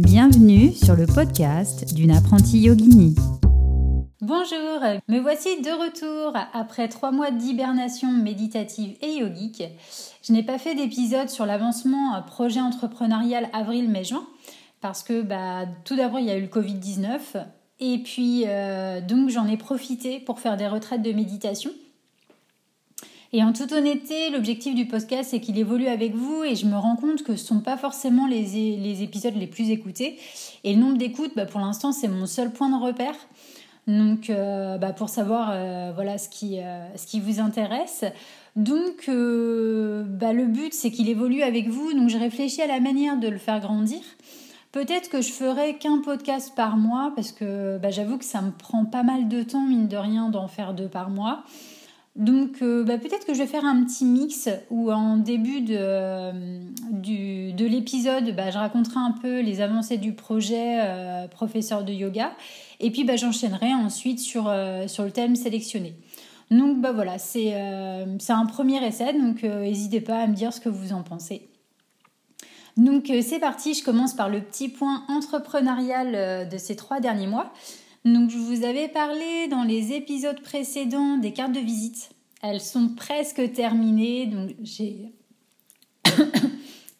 Bienvenue sur le podcast d'une apprentie yogini. Bonjour, me voici de retour après trois mois d'hibernation méditative et yogique. Je n'ai pas fait d'épisode sur l'avancement projet entrepreneurial avril-mai-juin parce que bah, tout d'abord il y a eu le Covid-19 et puis euh, donc j'en ai profité pour faire des retraites de méditation. Et en toute honnêteté, l'objectif du podcast, c'est qu'il évolue avec vous et je me rends compte que ce ne sont pas forcément les, les, épisodes les plus écoutés. Et le nombre d'écoutes, bah, pour l'instant, c'est mon seul point de repère. Donc, euh, bah, pour savoir euh, voilà, ce, qui, euh, ce qui vous intéresse. Donc, bah, le but, c'est qu'il évolue avec vous. Donc, je réfléchis à la manière de le faire grandir. Peut-être que je ferai qu'un podcast par mois parce que j'avoue que ça me prend pas mal de temps, mine de rien, d'en faire deux par mois. Donc euh, bah, peut-être que je vais faire un petit mix où en début de, euh, de l'épisode, bah, je raconterai un peu les avancées du projet euh, professeur de yoga et puis bah, j'enchaînerai ensuite sur, sur le thème sélectionné. Donc bah voilà, c'est un premier essai, donc n'hésitez pas à me dire ce que vous en pensez. Donc c'est parti, je commence par le petit point entrepreneurial de ces trois derniers mois. Donc je vous avais parlé dans les épisodes précédents des cartes de visite. Elles sont presque terminées, donc j'ai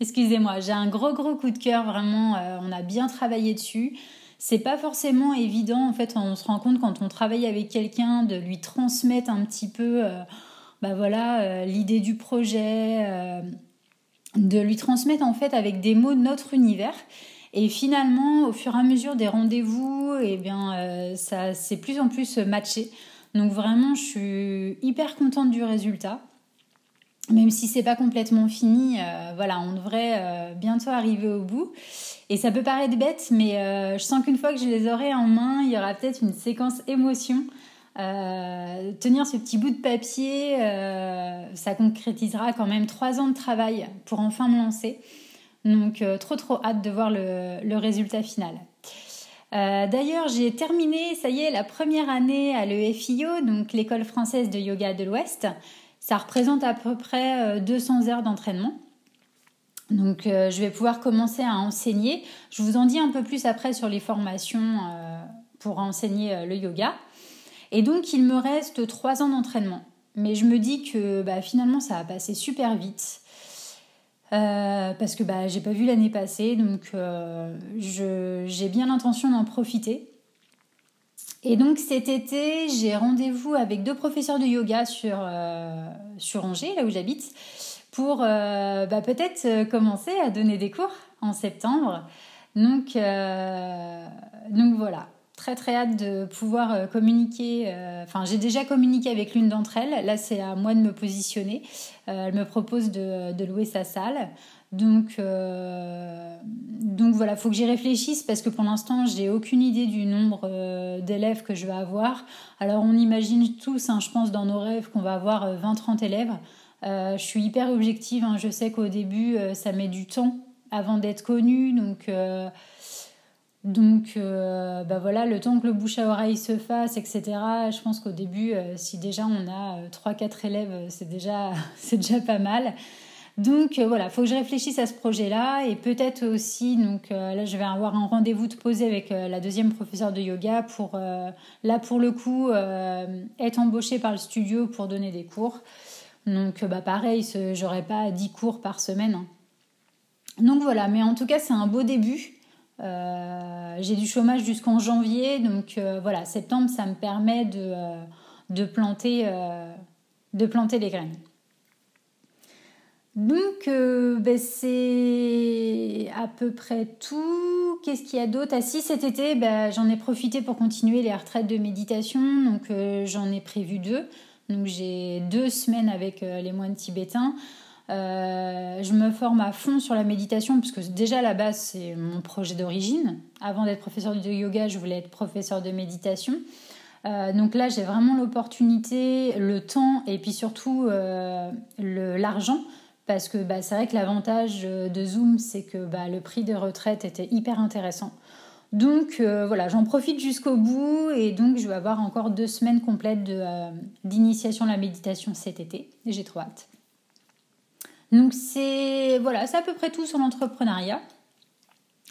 Excusez-moi, j'ai un gros gros coup de cœur, vraiment, euh, on a bien travaillé dessus. C'est pas forcément évident, en fait, on se rend compte quand on travaille avec quelqu'un de lui transmettre un petit peu, euh, bah voilà, euh, l'idée du projet, de lui transmettre en fait avec des mots notre univers. Et finalement, au fur et à mesure des rendez-vous, eh bien, euh, ça s'est plus en plus matché. Donc vraiment, je suis hyper contente du résultat. Même si c'est pas complètement fini, euh, voilà, on devrait euh, bientôt arriver au bout. Et ça peut paraître bête, mais je sens qu'une fois que je les aurai en main, il y aura peut-être une séquence émotion. tenir ce petit bout de papier, ça concrétisera quand même trois ans de travail pour enfin me lancer. Donc euh, trop trop hâte de voir le, résultat final. Euh, d'ailleurs, j'ai terminé, ça y est, la première année à l'EFIO, donc l'école française de yoga de l'Ouest. Ça représente à peu près 200 euh, heures d'entraînement. Donc je vais pouvoir commencer à enseigner. Je vous en dis un peu plus après sur les formations pour enseigner le yoga. Et donc il me reste trois ans d'entraînement. Mais je me dis que bah, finalement ça va passer super vite. Euh, parce que bah, j'ai pas vu l'année passée, donc euh, j'ai bien l'intention d'en profiter. Et donc cet été, j'ai rendez-vous avec deux professeurs de yoga sur, euh, sur Angers, là où j'habite, pour bah, peut-être commencer à donner des cours en septembre. Donc, donc voilà, très très hâte de pouvoir euh, communiquer. Euh, enfin, j'ai déjà communiqué avec l'une d'entre elles. Là, c'est à moi de me positionner. Euh, elle me propose de, louer sa salle. Donc, donc voilà, faut que j'y réfléchisse parce que pour l'instant, j'ai aucune idée du nombre d'élèves que je vais avoir. Alors, on imagine tous, hein, je pense, dans nos rêves qu'on va avoir 20-30 élèves. je suis hyper objective. Hein. Je sais qu'au début, ça met du temps avant d'être connu. Donc, donc, euh, bah voilà, le temps que le bouche à oreille se fasse, etc. Je pense qu'au début, euh, si déjà on a 3-4 euh, élèves, c'est déjà, déjà pas mal. Donc voilà, il faut que je réfléchisse à ce projet-là et peut-être aussi, donc là je vais avoir un rendez-vous de poser avec la deuxième professeure de yoga pour, là pour le coup, être embauchée par le studio pour donner des cours. Donc bah pareil, j'aurai pas 10 cours par semaine. Hein. Donc voilà, mais en tout cas c'est un beau début. Euh, j'ai du chômage jusqu'en janvier, donc euh, voilà, septembre, ça me permet de, euh, de, planter, de planter les graines. Donc, ben, c'est à peu près tout. Qu'est-ce qu'il y a d'autre? Ah si, cet été, ben, j'en ai profité pour continuer les retraites de méditation. Donc, j'en ai prévu deux. Donc, j'ai deux semaines avec les moines tibétains. Euh, je me forme à fond sur la méditation, puisque déjà à la base, c'est mon projet d'origine. Avant d'être professeur de yoga, je voulais être professeur de méditation. Euh, donc là, j'ai vraiment l'opportunité, le temps et puis surtout euh, l'argent. Parce que bah, c'est vrai que l'avantage de Zoom, c'est que bah, le prix de retraite était hyper intéressant. Donc voilà, j'en profite jusqu'au bout et donc je vais avoir encore deux semaines complètes d'initiation à la méditation cet été. J'ai trop hâte. Donc c'est voilà, c'est à peu près tout sur l'entrepreneuriat.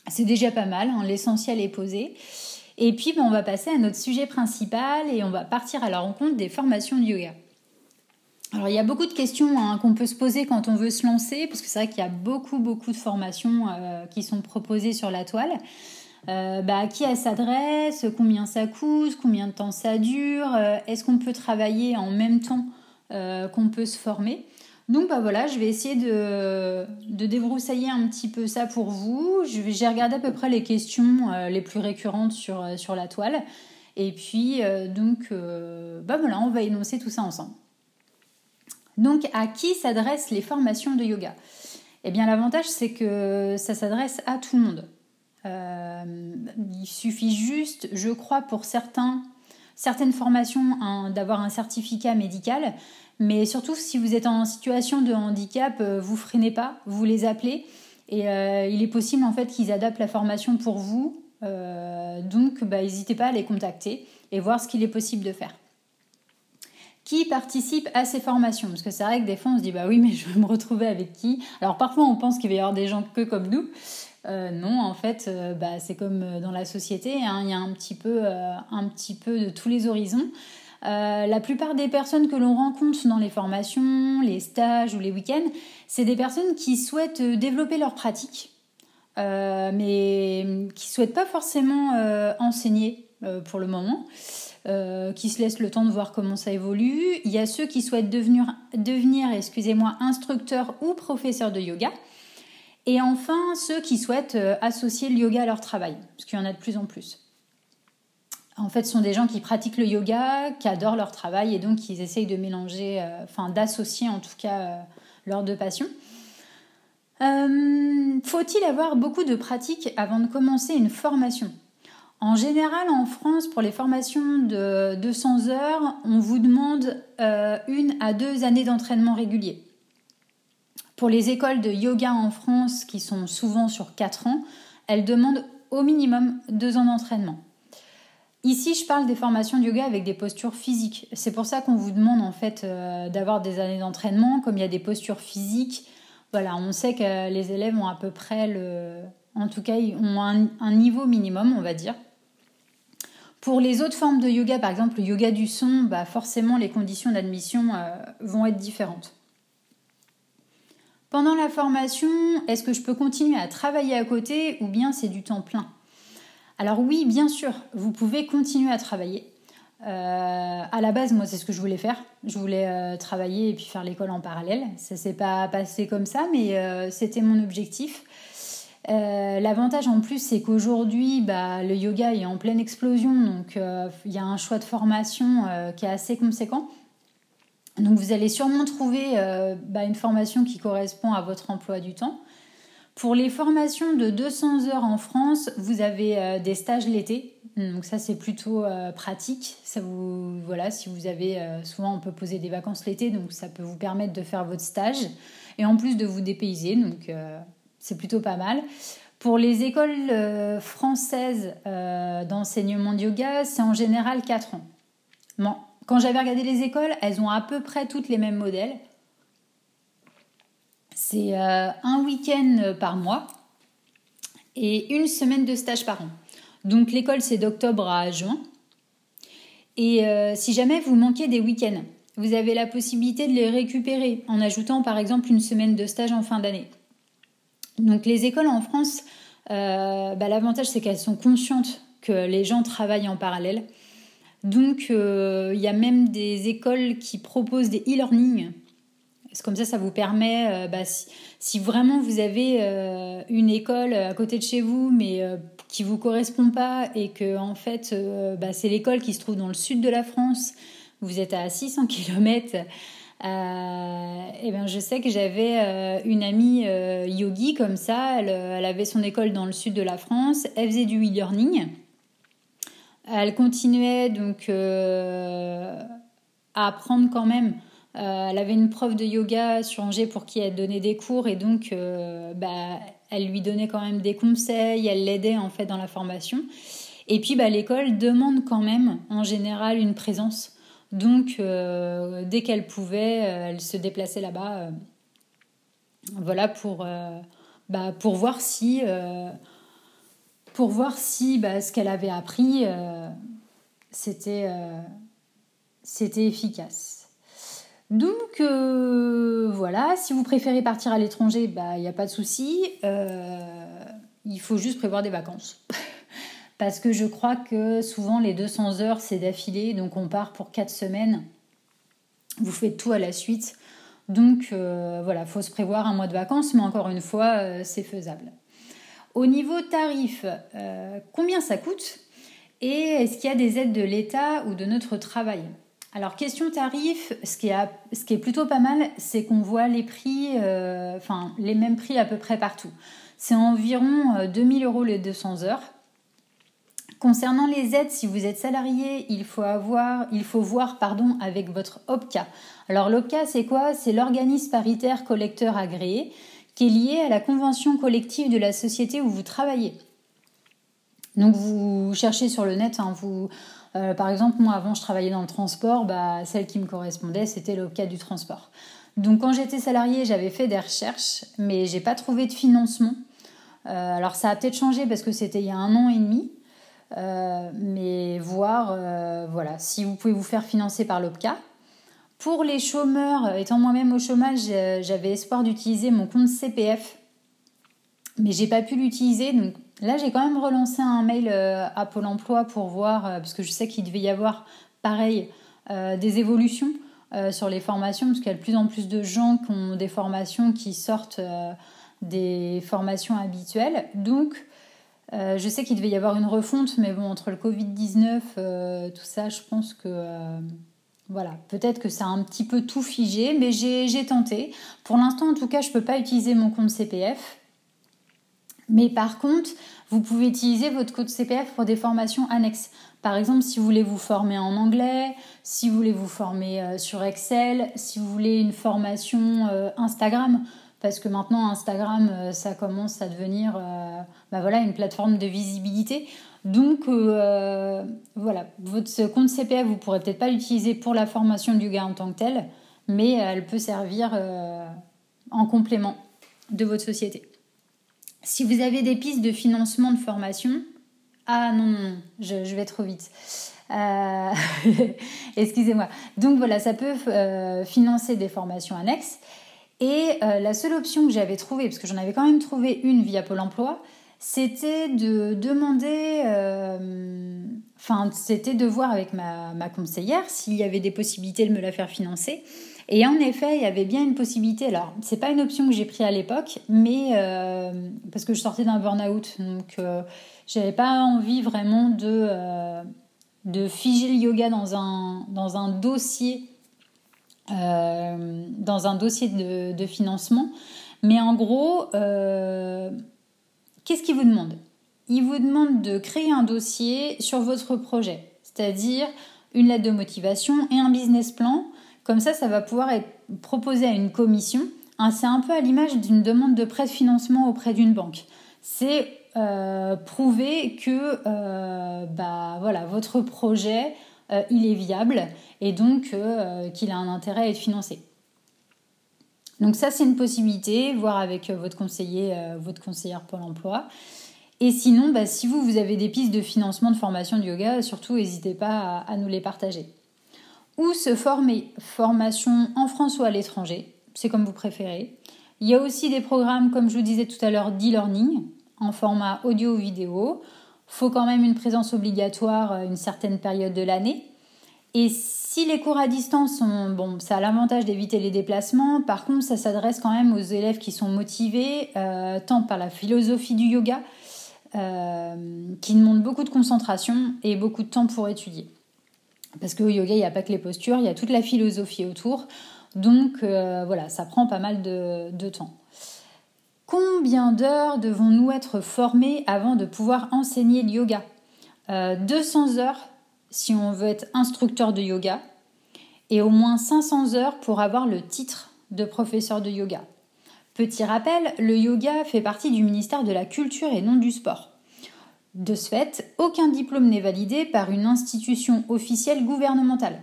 C'est déjà pas mal, hein, l'essentiel est posé. Et puis, ben, on va passer à notre sujet principal et on va partir à la rencontre des formations de yoga. Alors, il y a beaucoup de questions hein, qu'on peut se poser quand on veut se lancer, parce que c'est vrai qu'il y a beaucoup, beaucoup de formations euh, qui sont proposées sur la toile. Euh, bah, à qui elle s'adresse, combien ça coûte, combien de temps ça dure, euh, est-ce qu'on peut travailler en même temps qu'on peut se former? Donc bah voilà, je vais essayer de, débroussailler un petit peu ça pour vous. J'ai regardé à peu près les questions euh, les plus récurrentes sur, euh, sur la toile. Et puis euh, donc bah on va énoncer tout ça ensemble. Donc à qui s'adressent les formations de yoga? Eh bien l'avantage c'est que ça s'adresse à tout le monde. il suffit juste, je crois, pour certains, certaines formations d'avoir un certificat médical. Mais surtout, si vous êtes en situation de handicap, euh, vous freinez pas, vous les appelez. Et euh, il est possible en fait qu'ils adaptent la formation pour vous. Euh, donc, bah, n'hésitez pas à les contacter et voir ce qu'il est possible de faire. Qui participe à ces formations Parce que c'est vrai que des fois on se dit bah oui mais je vais me retrouver avec qui? Alors parfois on pense qu'il va y avoir des gens que comme nous. non, en fait, bah, c'est comme dans la société, hein. il y a un petit, peu, un petit peu de tous les horizons. Euh, la plupart des personnes que l'on rencontre dans les formations, les stages ou les week-ends, c'est des personnes qui souhaitent euh, développer leur pratique, euh, mais qui ne souhaitent pas forcément enseigner pour le moment. qui se laissent le temps de voir comment ça évolue. Il y a ceux qui souhaitent devenir, excusez-moi, instructeurs ou professeurs de yoga. Et enfin, ceux qui souhaitent associer le yoga à leur travail, parce qu'il y en a de plus en plus. En fait, ce sont des gens qui pratiquent le yoga, qui adorent leur travail et donc qui essayent de mélanger, euh, enfin d'associer en tout cas euh, leurs deux passions. Euh, faut-il avoir beaucoup de pratique avant de commencer une formation? En général, en France, pour les formations de 200 heures, on vous demande une à deux années d'entraînement régulier. Pour les écoles de yoga en France, qui sont souvent sur 4 ans, elles demandent au minimum deux ans d'entraînement. Ici, je parle des formations de yoga avec des postures physiques. C'est pour ça qu'on vous demande en fait euh, d'avoir des années d'entraînement. Comme il y a des postures physiques, voilà, on sait que les élèves ont à peu près le, en tout cas, ont un, niveau minimum, on va dire. Pour les autres formes de yoga, par exemple le yoga du son, bah forcément les conditions d'admission euh, vont être différentes. Pendant la formation, est-ce que je peux continuer à travailler à côté ou bien c'est du temps plein? Alors oui, bien sûr, vous pouvez continuer à travailler. Euh, à la base, moi, c'est ce que je voulais faire. Je voulais euh, travailler et puis faire l'école en parallèle. Ça s'est pas passé comme ça, mais c'était mon objectif. L'avantage en plus, c'est qu'aujourd'hui, bah, le yoga est en pleine explosion, donc il y a un choix de formation qui est assez conséquent. Donc vous allez sûrement trouver bah, une formation qui correspond à votre emploi du temps. Pour les formations de 200 heures en France, vous avez euh, des stages l'été. Donc ça c'est plutôt euh, pratique. Ça vous voilà, si vous avez euh, souvent on peut poser des vacances l'été, donc ça peut vous permettre de faire votre stage et en plus de vous dépayser. C'est plutôt pas mal. Pour les écoles françaises d'enseignement de yoga, c'est en général 4 ans. Quand j'avais regardé les écoles, elles ont à peu près toutes les mêmes modèles. C'est euh, un week-end par mois et une semaine de stage par an. Donc l'école, c'est d'octobre à juin. Et euh, si jamais vous manquez des week-ends, vous avez la possibilité de les récupérer en ajoutant par exemple une semaine de stage en fin d'année. Donc les écoles en France, euh, bah, l'avantage c'est qu'elles sont conscientes que les gens travaillent en parallèle. Donc il y a même des écoles qui proposent des e-learning comme ça, ça vous permet, euh, bah, si, vraiment vous avez euh, une école à côté de chez vous, mais qui euh, qui vous correspond pas, et que en fait, bah, c'est l'école qui se trouve dans le sud de la France, vous êtes à 600 km. Et ben, je sais que j'avais une amie yogi comme ça, elle, avait son école dans le sud de la France, elle faisait du e-learning. Elle continuait donc à apprendre quand même euh, elle avait une prof de yoga sur Angers pour qui elle donnait des cours et donc euh, bah, elle lui donnait quand même des conseils, elle l'aidait en fait dans la formation. Et puis bah, l'école demande quand même en général une présence. Donc euh, dès qu'elle pouvait, elle se déplaçait là-bas. voilà pour, bah, pour voir si pour voir si bah, ce qu'elle avait appris, c'était c'était efficace. Donc voilà, si vous préférez partir à l'étranger, bah, il n'y a pas de souci. il faut juste prévoir des vacances. Parce que je crois que souvent les 200 heures, c'est d'affilée, donc on part pour 4 semaines. Vous faites tout à la suite. Donc euh, voilà, faut se prévoir un mois de vacances, mais encore une fois, euh, c'est faisable. Au niveau tarif, euh, combien ça coûte? Et est-ce qu'il y a des aides de l'État ou de notre travail? Alors, question tarif, ce qui, est, ce qui est plutôt pas mal, c'est qu'on voit les prix, enfin, les mêmes prix à peu près partout. C'est environ 2000 euros les 200 heures. Concernant les aides, si vous êtes salarié, il faut, avoir, il faut voir pardon, avec votre OPCA. Alors l'OPCA, c'est quoi? C'est l'organisme paritaire collecteur agréé qui est lié à la convention collective de la société où vous travaillez. Donc vous cherchez sur le net, hein, vous, euh, par exemple, moi avant je travaillais dans le transport, bah, celle qui me correspondait c'était l'OPCA du transport. Donc quand j'étais salarié, j'avais fait des recherches, mais j'ai pas trouvé de financement. Euh, alors ça a peut-être changé parce que c'était il y a un an et demi. Euh, mais voir euh, voilà, si vous pouvez vous faire financer par l'OPCA. Pour les chômeurs, étant moi-même au chômage, j'avais espoir d'utiliser mon compte CPF, mais j'ai pas pu l'utiliser. Donc là, j'ai quand même relancé un mail euh, à Pôle Emploi pour voir, parce que je sais qu'il devait y avoir pareil des évolutions sur les formations, parce qu'il y a de plus en plus de gens qui ont des formations qui sortent des formations habituelles. Donc euh, je sais qu'il devait y avoir une refonte, mais bon, entre le Covid-19, euh, tout ça, je pense que. Euh, voilà, peut-être que ça a un petit peu tout figé, mais j'ai tenté. Pour l'instant, en tout cas, je ne peux pas utiliser mon compte CPF. Mais par contre, vous pouvez utiliser votre compte CPF pour des formations annexes. Par exemple, si vous voulez vous former en anglais, si vous voulez vous former sur Excel, si vous voulez une formation Instagram parce que maintenant Instagram, euh, ça commence à devenir euh, bah voilà, une plateforme de visibilité. Donc euh, voilà, votre compte CPF, vous pourrez peut-être pas l'utiliser pour la formation du yoga en tant que tel, mais elle peut servir en complément de votre société. Si vous avez des pistes de financement de formation, ah non, non, je, vais trop vite. Excusez-moi. Donc voilà, ça peut financer des formations annexes. Et euh, la seule option que j'avais trouvée, parce que j'en avais quand même trouvé une via Pôle Emploi, c'était de demander, euh, enfin, c'était de voir avec ma, conseillère s'il y avait des possibilités de me la faire financer. Et en effet, il y avait bien une possibilité. Alors, c'est pas une option que j'ai prise à l'époque, mais euh, parce que je sortais d'un burn-out, donc j'avais pas envie vraiment de, de figer le yoga dans un, dans un dossier euh, dans un dossier de, financement. Mais en gros, euh, qu'est-ce qu'il vous demande? Il vous demande de créer un dossier sur votre projet, c'est-à-dire une lettre de motivation et un business plan. Comme ça, ça va pouvoir être proposé à une commission. Hein, c'est un peu à l'image d'une demande de prêt de financement auprès d'une banque. C'est euh, prouver que bah, voilà, votre projet il est viable et donc euh, qu'il a un intérêt à être financé. Donc ça, c'est une possibilité, voir avec euh, votre conseiller, votre conseillère Pôle Emploi. Et sinon, bah, si vous, vous avez des pistes de financement de formation de yoga, surtout n'hésitez pas à, nous les partager. Ou se former, formation en France ou à l'étranger, c'est comme vous préférez. Il y a aussi des programmes, comme je vous disais tout à l'heure, d'e-learning en format audio vidéo faut quand même une présence obligatoire euh, une certaine période de l'année. Et si les cours à distance sont, bon, ça a l'avantage d'éviter les déplacements, par contre, ça s'adresse quand même aux élèves qui sont motivés, euh, tant par la philosophie du yoga, euh, qui demande beaucoup de concentration et beaucoup de temps pour étudier. Parce qu'au yoga, il n'y a pas que les postures, il y a toute la philosophie autour. Donc voilà, ça prend pas mal de temps. Combien d'heures devons-nous être formés avant de pouvoir enseigner le yoga 200 euh, heures si on veut être instructeur de yoga et au moins 500 heures pour avoir le titre de professeur de yoga. Petit rappel, le yoga fait partie du ministère de la Culture et non du Sport. De ce fait, aucun diplôme n'est validé par une institution officielle gouvernementale.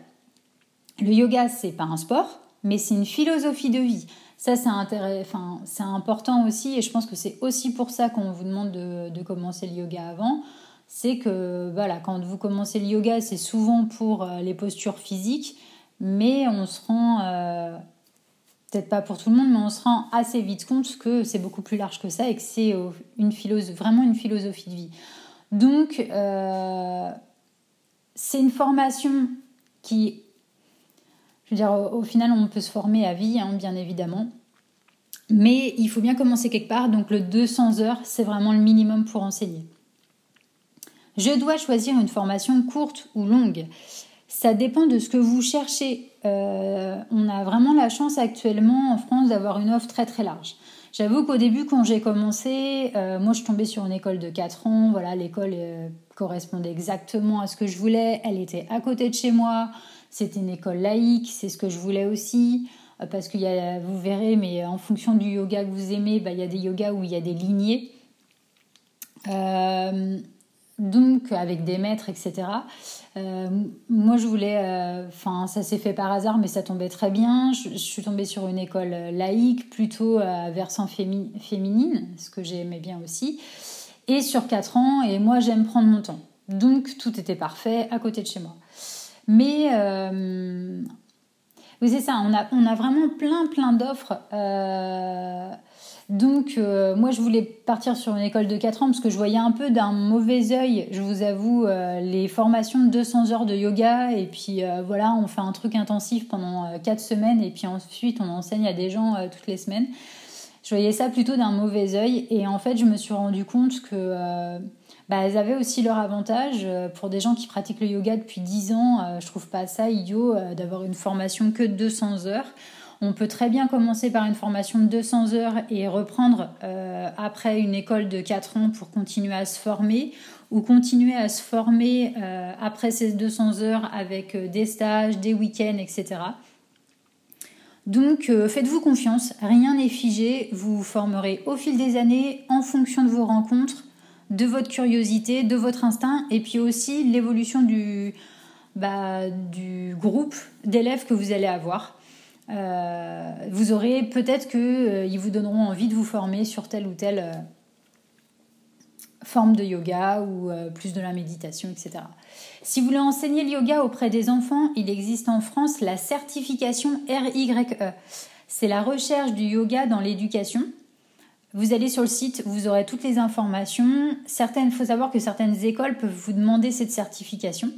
Le yoga, c'est pas un sport, mais c'est une philosophie de vie. Ça, c'est enfin, important aussi, et je pense que c'est aussi pour ça qu'on vous demande de, commencer le yoga avant. C'est que voilà, quand vous commencez le yoga, c'est souvent pour euh, les postures physiques, mais on se rend, euh, peut-être pas pour tout le monde, mais on se rend assez vite compte que c'est beaucoup plus large que ça et que c'est une vraiment une philosophie de vie. Donc, euh, c'est une formation qui au, final, on peut se former à vie, hein, bien évidemment. Mais il faut bien commencer quelque part, donc le 200 heures, c'est vraiment le minimum pour enseigner. Je dois choisir une formation courte ou longue. Ça dépend de ce que vous cherchez. Euh, on a vraiment la chance actuellement en France d'avoir une offre très très large. J'avoue qu'au début, quand j'ai commencé, euh, moi je tombais sur une école de 4 ans. Voilà, l'école euh, correspondait exactement à ce que je voulais. Elle était à côté de chez moi. C'était une école laïque, c'est ce que je voulais aussi. Euh, parce que vous verrez, mais en fonction du yoga que vous aimez, bah, il y a des yogas où il y a des lignées. Euh, donc avec des maîtres, etc. Euh, moi, je voulais, enfin, ça s'est fait par hasard, mais ça tombait très bien. Je, suis tombée sur une école laïque, plutôt versant féminine, ce que j'aimais bien aussi, et sur 4 ans. Et moi, j'aime prendre mon temps. Donc, tout était parfait à côté de chez moi. Mais euh, oui, c'est ça, on a, vraiment plein, plein d'offres. Euh, donc, euh, moi, je voulais partir sur une école de 4 ans parce que je voyais un peu d'un mauvais œil, je vous avoue, les formations de 200 heures de yoga. Et puis, voilà, on fait un truc intensif pendant 4 semaines et puis ensuite, on enseigne à des gens toutes les semaines. Je voyais ça plutôt d'un mauvais œil. Et en fait, je me suis rendu compte que bah, elles avaient aussi leur avantage. Euh, pour des gens qui pratiquent le yoga depuis 10 ans, euh, je trouve pas ça idiot euh, d'avoir une formation que de 200 heures. On peut très bien commencer par une formation de 200 heures et reprendre après une école de 4 ans pour continuer à se former ou continuer à se former après ces 200 heures avec des stages, des week-ends, etc. Donc faites-vous confiance, rien n'est figé, vous vous formerez au fil des années en fonction de vos rencontres de votre curiosité, de votre instinct, et puis aussi l'évolution du, bah, groupe d'élèves que vous allez avoir. Euh, vous aurez peut-être qu'ils euh, vous donneront envie de vous former sur telle ou telle euh, forme de yoga ou plus de la méditation, etc. Si vous voulez enseigner le yoga auprès des enfants, il existe en France la certification RYE. C'est la recherche du yoga dans l'éducation. Vous allez sur le site, vous aurez toutes les informations. Certaines, faut savoir que certaines écoles peuvent vous demander cette certification.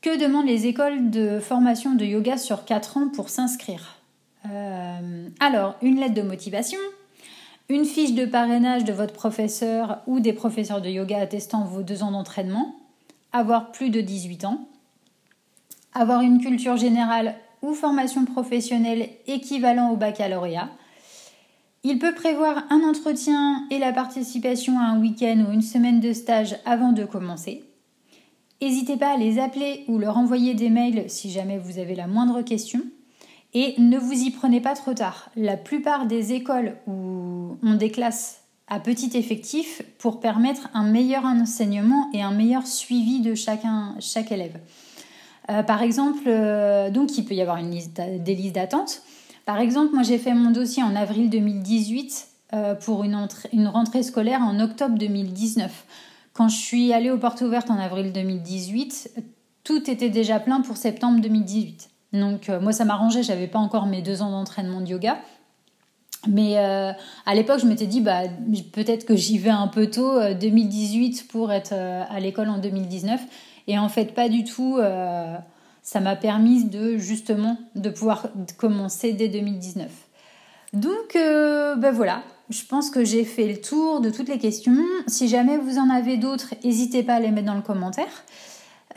Que demandent les écoles de formation de yoga sur 4 ans pour s'inscrire euh, Alors, une lettre de motivation, une fiche de parrainage de votre professeur ou des professeurs de yoga attestant vos deux ans d'entraînement, avoir plus de 18 ans, avoir une culture générale ou formation professionnelle équivalent au baccalauréat, il peut prévoir un entretien et la participation à un week-end ou une semaine de stage avant de commencer. N'hésitez pas à les appeler ou leur envoyer des mails si jamais vous avez la moindre question. Et ne vous y prenez pas trop tard. La plupart des écoles ont des classes à petit effectif pour permettre un meilleur enseignement et un meilleur suivi de chacun, chaque élève. Euh, par exemple, euh, donc il peut y avoir des listes d'attente. Par exemple, moi j'ai fait mon dossier en avril 2018 euh, pour une, rentrée scolaire en octobre 2019. Quand je suis allée aux portes ouvertes en avril 2018, tout était déjà plein pour septembre 2018. Donc euh, moi ça m'arrangeait, j'avais pas encore mes deux ans d'entraînement de yoga. Mais euh, à l'époque, je m'étais dit, bah, peut-être que j'y vais un peu tôt, 2018 pour être à l'école en 2019. Et en fait, pas du tout ça m'a permis de justement de pouvoir commencer dès 2019. Donc euh, ben voilà, je pense que j'ai fait le tour de toutes les questions. Si jamais vous en avez d'autres, n'hésitez pas à les mettre dans le commentaire.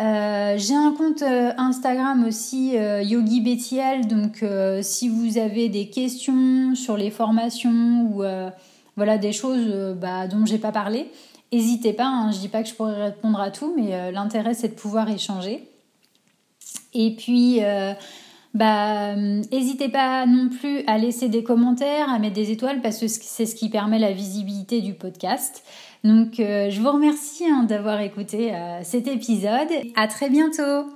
Euh, j'ai un compte euh, Instagram aussi, Yogi Bettiel. Donc, si vous avez des questions sur les formations ou voilà des choses bah, dont j'ai pas parlé, n'hésitez pas. Hein. je dis pas que je pourrais répondre à tout, mais l'intérêt c'est de pouvoir échanger. Et puis, euh, bah, n'hésitez pas non plus à laisser des commentaires, à mettre des étoiles parce que c'est ce qui permet la visibilité du podcast. Donc, euh, je vous remercie hein, d'avoir écouté euh, cet épisode. À très bientôt.